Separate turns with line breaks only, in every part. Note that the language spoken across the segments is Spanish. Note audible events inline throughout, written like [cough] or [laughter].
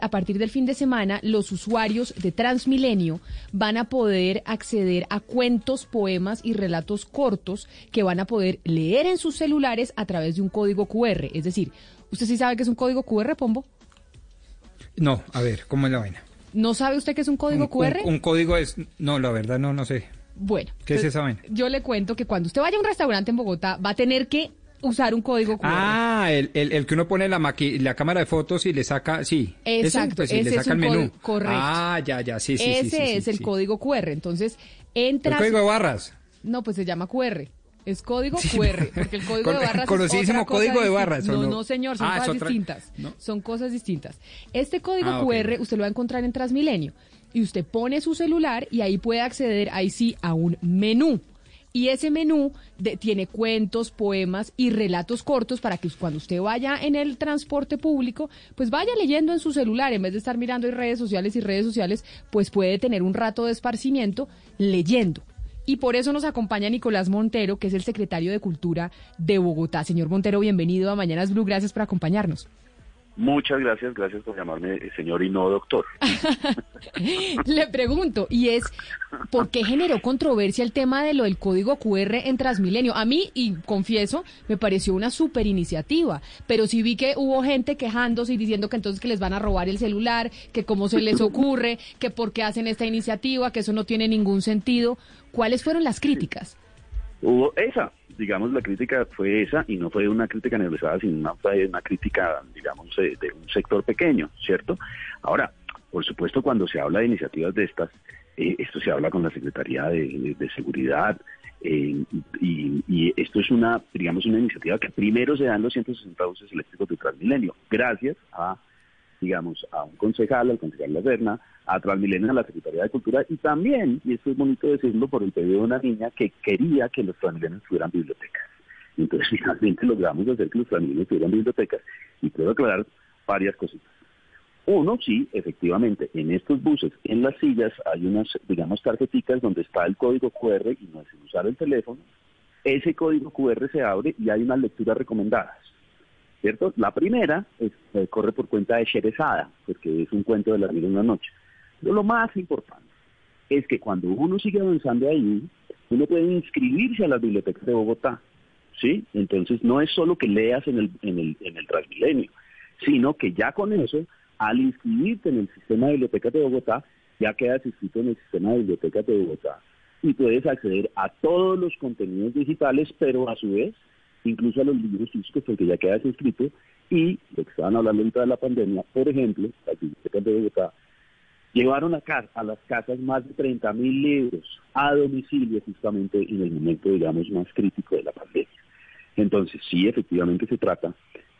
a partir del fin de semana, los usuarios de Transmilenio van a poder acceder a cuentos, poemas y relatos cortos que van a poder leer en sus celulares a través de un código QR. Es decir, ¿usted sí sabe que es un código QR, Pombo?
No, a ver, ¿cómo es la vaina?
¿No sabe usted qué es un código QR?
Un, código es... No, la verdad no, no sé.
Bueno.
¿Qué es esa vaina?
Yo le cuento que cuando usted vaya a un restaurante en Bogotá va a tener que usar un código QR.
Ah, el, el, que uno pone la, la cámara de fotos y le saca, sí.
Exacto,
ese,
le saca el menú. Correcto.
Ah, ya, ya, sí, sí.
Ese
sí,
es el código QR. Entonces, entra.
¿El código de barras?
No, pues se llama QR. Es código QR, porque el código de barras
Conocidísimo
es
código de barras.
No, no, señor, son ah, cosas distintas. Son cosas distintas. Este código ah, QR usted lo va a encontrar en Transmilenio y usted pone su celular y ahí puede acceder, ahí sí, a un menú. Y ese menú tiene cuentos, poemas y relatos cortos para que cuando usted vaya en el transporte público, pues vaya leyendo en su celular, en vez de estar mirando redes sociales y redes sociales, pues puede tener un rato de esparcimiento leyendo. Y por eso nos acompaña Nicolás Montero, que es el secretario de Cultura de Bogotá. Señor Montero, bienvenido a Mañanas Blue. Gracias por acompañarnos.
Muchas gracias, gracias por llamarme eh, señor y no doctor. [laughs]
Le pregunto, y es, ¿por qué generó controversia el tema de lo del código QR en Transmilenio? A mí, y confieso, me pareció una super iniciativa, pero sí vi que hubo gente quejándose y diciendo que entonces que les van a robar el celular, que cómo se les ocurre, que por qué hacen esta iniciativa, que eso no tiene ningún sentido. ¿Cuáles fueron las críticas?
Hubo esa, digamos, la crítica fue esa y no fue una crítica generalizada, sino una, una crítica, digamos, de, un sector pequeño, ¿cierto? Ahora, por supuesto, cuando se habla de iniciativas de estas, eh, esto se habla con la Secretaría de, Seguridad eh, y, esto es una, digamos, una iniciativa que primero se dan los 160 buses eléctricos de Transmilenio, gracias a digamos, a un concejal, al concejal Laverna, a Transmilenio, a la Secretaría de Cultura y también, y esto es bonito decirlo, por el pedido de una niña que quería que los Transmilenios tuvieran bibliotecas. Entonces [laughs] finalmente logramos hacer que los Transmilenios tuvieran bibliotecas y puedo aclarar varias cositas. Uno, sí, efectivamente, en estos buses, en las sillas, hay unas, digamos, tarjeticas donde está el código QR y no es usar el teléfono. Ese código QR se abre y hay unas lecturas recomendadas. ¿Cierto? La primera es, eh, corre por cuenta de Sherezada, porque es un cuento de la de una noche. Pero lo más importante es que cuando uno sigue avanzando ahí, uno puede inscribirse a las bibliotecas de Bogotá, ¿sí? Entonces no es solo que leas en el, en el, en el Transmilenio, sino que ya con eso, al inscribirte en el sistema de bibliotecas de Bogotá, ya quedas inscrito en el sistema de bibliotecas de Bogotá y puedes acceder a todos los contenidos digitales, pero a su vez incluso a los libros físicos, porque ya queda escrito, y lo que estaban hablando ahorita de la pandemia, por ejemplo, las bibliotecas de Bogotá, llevaron a, casa, a las casas más de 30 mil libros a domicilio justamente en el momento, digamos, más crítico de la pandemia. Entonces, sí, efectivamente se trata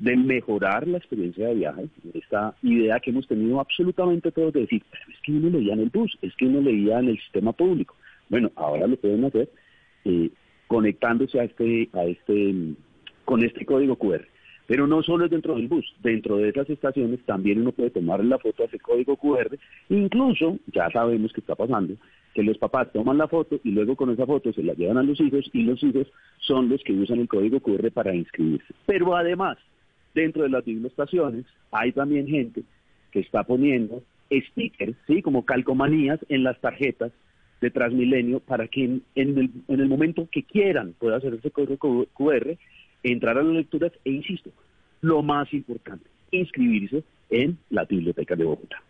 de mejorar la experiencia de viaje, esta idea que hemos tenido absolutamente todos de decir, es que uno leía en el bus, es que uno leía en el sistema público. Bueno, ahora lo pueden hacer eh, conectándose a este, a este, con este código QR. Pero no solo es dentro del bus, dentro de esas estaciones también uno puede tomar la foto a ese código QR. Incluso, ya sabemos que está pasando, que los papás toman la foto y luego con esa foto se la llevan a los hijos y los hijos son los que usan el código QR para inscribirse. Pero además, dentro de las estaciones hay también gente que está poniendo stickers, ¿sí? como calcomanías en las tarjetas de Transmilenio para que en, el, en el momento que quieran pueda hacer ese código QR, entrar a las lecturas e insisto, lo más importante, inscribirse en la biblioteca de Bogotá.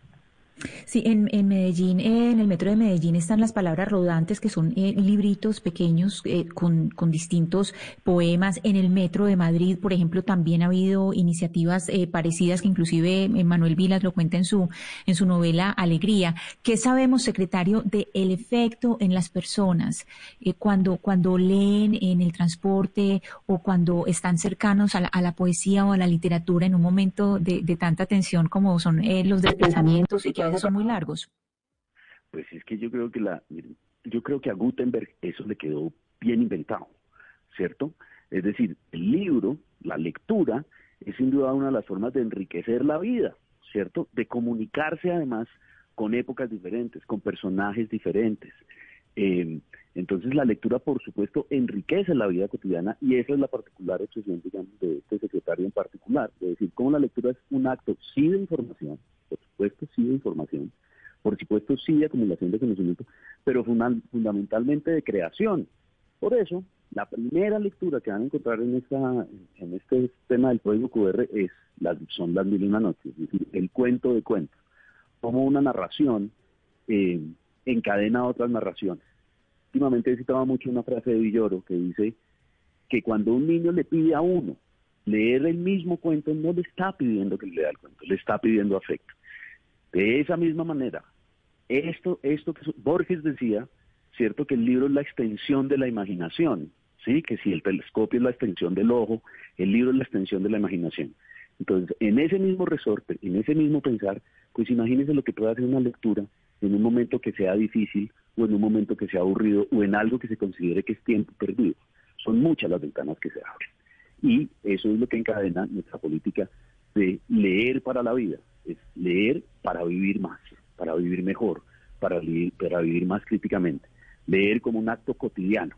Sí, en, en, Medellín, en el metro de Medellín están las palabras rodantes, que son eh, libritos pequeños eh, con, con, distintos poemas. En el metro de Madrid, por ejemplo, también ha habido iniciativas eh, parecidas que inclusive Manuel Vilas lo cuenta en su, en su novela Alegría. ¿Qué sabemos, secretario, del el efecto en las personas cuando, cuando leen en el transporte o cuando están cercanos a la, a poesía o a la literatura en un momento de, de tanta tensión como son los desplazamientos y que son muy largos.
Pues es que yo creo que la, yo creo que a Gutenberg eso le quedó bien inventado, ¿cierto? Es decir, el libro, la lectura, es sin duda una de las formas de enriquecer la vida, ¿cierto? De comunicarse además con épocas diferentes, con personajes diferentes. Eh, entonces la lectura, por supuesto, enriquece la vida cotidiana y esa es la particular obsesión, digamos, de este secretario en particular, de decir cómo la lectura es un acto sí de información, de información, por supuesto sí de acumulación de conocimiento, pero fundamentalmente de creación. Por eso, la primera lectura que van a encontrar en, esta, en este tema del código QR es las, son las mil y una noches, es decir, el cuento de cuentos, como una narración eh, encadena otras narraciones. Últimamente he citado mucho una frase de Villoro que dice que cuando un niño le pide a uno leer el mismo cuento, no le está pidiendo que le lea el cuento, le está pidiendo afecto. De esa misma manera, esto, esto que Borges decía, cierto que el libro es la extensión de la imaginación, sí, que si el telescopio es la extensión del ojo, el libro es la extensión de la imaginación. Entonces, en ese mismo resorte, en ese mismo pensar, pues imagínense lo que puede hacer una lectura en un momento que sea difícil o en un momento que sea aburrido o en algo que se considere que es tiempo perdido. Son muchas las ventanas que se abren. Y eso es lo que encadena nuestra política de leer para la vida, es leer para vivir más, para vivir mejor, para vivir, para vivir más críticamente, leer como un acto cotidiano.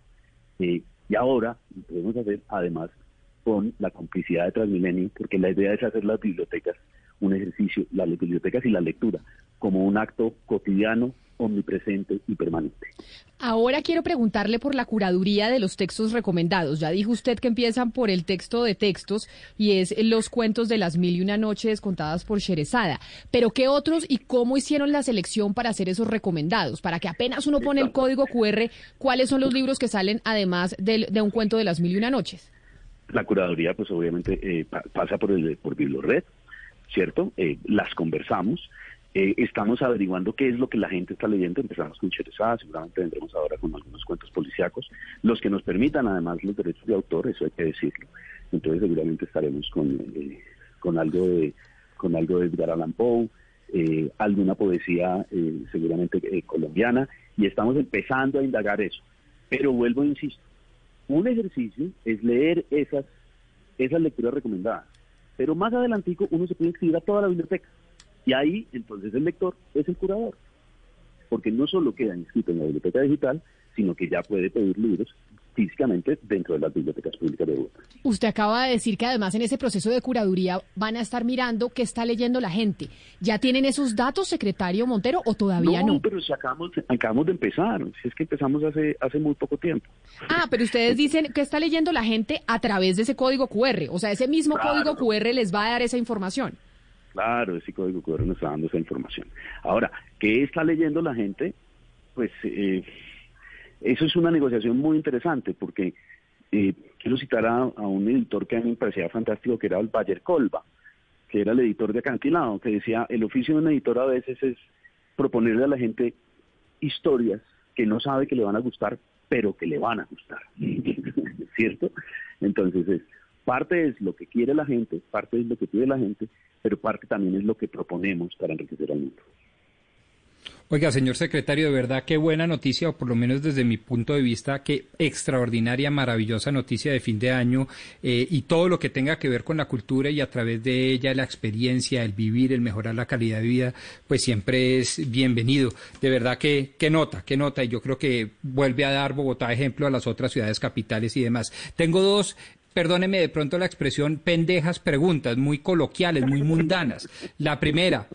Eh, y ahora podemos hacer además con la complicidad de Transmilenio, porque la idea es hacer las bibliotecas un ejercicio, las bibliotecas y la lectura, como un acto cotidiano omnipresente y permanente.
Ahora quiero preguntarle por la curaduría de los textos recomendados. Ya dijo usted que empiezan por el texto de textos y es los cuentos de las mil y una noches contadas por Sherezada. Pero ¿qué otros y cómo hicieron la selección para hacer esos recomendados? Para que apenas uno pone el código QR, ¿cuáles son los libros que salen además de, un cuento de las mil y una noches?
La curaduría, pues obviamente eh, pasa por el por Biblored, ¿cierto? Eh, las conversamos eh, estamos averiguando qué es lo que la gente está leyendo. Empezamos con Cherezada, seguramente vendremos ahora con algunos cuentos policíacos, los que nos permitan además los derechos de autor, eso hay que decirlo. Entonces seguramente estaremos con, eh, con algo de con algo de Edgar Allan Poe, eh, alguna poesía seguramente colombiana, y estamos empezando a indagar eso. Pero vuelvo a insisto, un ejercicio es leer esas, esas lecturas recomendadas, pero más adelantico uno se puede inscribir a toda la biblioteca. Y ahí entonces el lector es el curador, porque no solo queda inscrito en la biblioteca digital, sino que ya puede pedir libros físicamente dentro de las bibliotecas públicas de Bogotá.
Usted acaba de decir que además en ese proceso de curaduría van a estar mirando qué está leyendo la gente. ¿Ya tienen esos datos, secretario Montero, o todavía no?
No, pero si acabamos, acabamos de empezar, si es que empezamos hace, hace muy poco tiempo.
Ah, pero ustedes dicen que está leyendo la gente a través de ese código QR, o sea, ese mismo código QR les va a dar esa información.
Claro, ese código QR nos está dando esa información. Ahora, ¿qué está leyendo la gente? Pues eh, eso es una negociación muy interesante porque eh, quiero citar a, un editor que a mí me parecía fantástico, que era el Bayer Colba, que era el editor de Acantilado, que decía, el oficio de un editor a veces es proponerle a la gente historias que no sabe que le van a gustar, pero que le van a gustar, [laughs] ¿cierto? Entonces, es, parte es lo que quiere la gente, parte es lo que pide la gente, pero parte también es lo que proponemos para enriquecer al mundo.
Oiga, señor secretario, de verdad qué buena noticia, o por lo menos desde mi punto de vista, qué extraordinaria, maravillosa noticia de fin de año eh, y todo lo que tenga que ver con la cultura y a través de ella la experiencia, el vivir, el mejorar la calidad de vida, pues siempre es bienvenido. De verdad que qué nota, qué nota, y yo creo que vuelve a dar Bogotá ejemplo a las otras ciudades capitales y demás. Tengo dos perdóneme de pronto la expresión, pendejas preguntas, muy coloquiales, muy mundanas. La primera,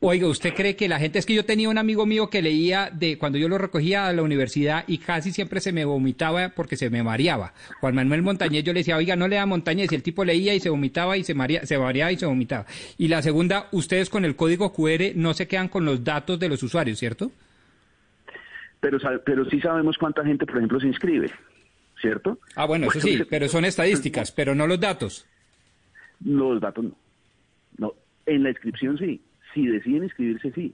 Oiga, ¿usted cree que la gente, es que yo tenía un amigo mío que leía de cuando yo lo recogía a la universidad y casi siempre se me vomitaba porque se me mareaba. Juan Manuel Montañez yo le decía, oiga, no lea Montañez, y el tipo leía y se vomitaba y se, se mareaba y se vomitaba. Y la segunda, ustedes con el código QR no se quedan con los datos de los usuarios, ¿cierto?
Pero, pero sí sabemos cuánta gente, por ejemplo, se inscribe. ¿Cierto?
Ah, bueno, eso sí, pero son estadísticas, pero no los datos.
Los datos no. no. En la inscripción sí. Si deciden inscribirse, sí.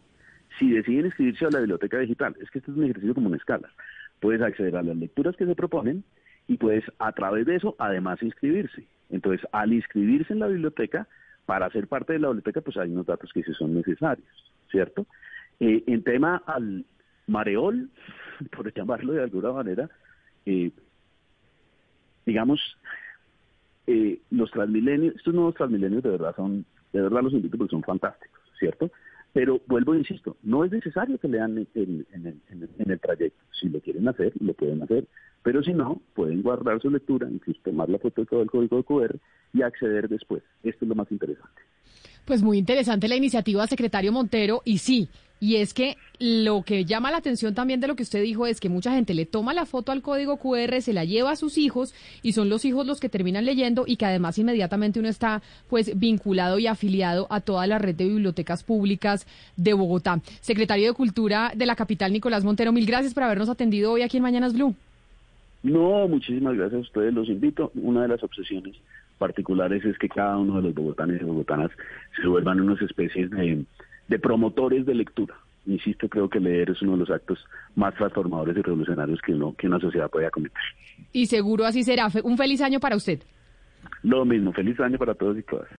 Si deciden inscribirse a la biblioteca digital, es que este es un ejercicio como una escala. Puedes acceder a las lecturas que se proponen y puedes a través de eso además inscribirse. Entonces, al inscribirse en la biblioteca, para ser parte de la biblioteca, pues hay unos datos que sí son necesarios, ¿cierto? Eh, en tema al mareol, [laughs] por llamarlo de alguna manera, eh, digamos, eh, los transmilenios, estos nuevos transmilenios de verdad son, de verdad los invito porque son fantásticos, ¿cierto? Pero vuelvo e insisto, no es necesario que lean en, en, el trayecto. Si lo quieren hacer, lo pueden hacer. Pero si no, pueden guardar su lectura, incluso tomar la foto del código de QR y acceder después. Esto es lo más interesante.
Pues muy interesante la iniciativa, secretario Montero, y sí, y es que lo que llama la atención también de lo que usted dijo es que mucha gente le toma la foto al código QR, se la lleva a sus hijos y son los hijos los que terminan leyendo y que además inmediatamente uno está pues vinculado y afiliado a toda la red de bibliotecas públicas de Bogotá. Secretario de Cultura de la capital, Nicolás Montero, mil gracias por habernos atendido hoy aquí en Mañanas Blue.
No, muchísimas gracias a ustedes. Los invito. Una de las obsesiones particulares es que cada uno de los bogotanes y bogotanas se vuelvan unas especies de de promotores de lectura. Insisto, creo que leer es uno de los actos más transformadores y revolucionarios que, uno, que una sociedad puede cometer.
Y seguro así será. Un feliz año para usted.
Lo mismo, feliz año para todos y todas.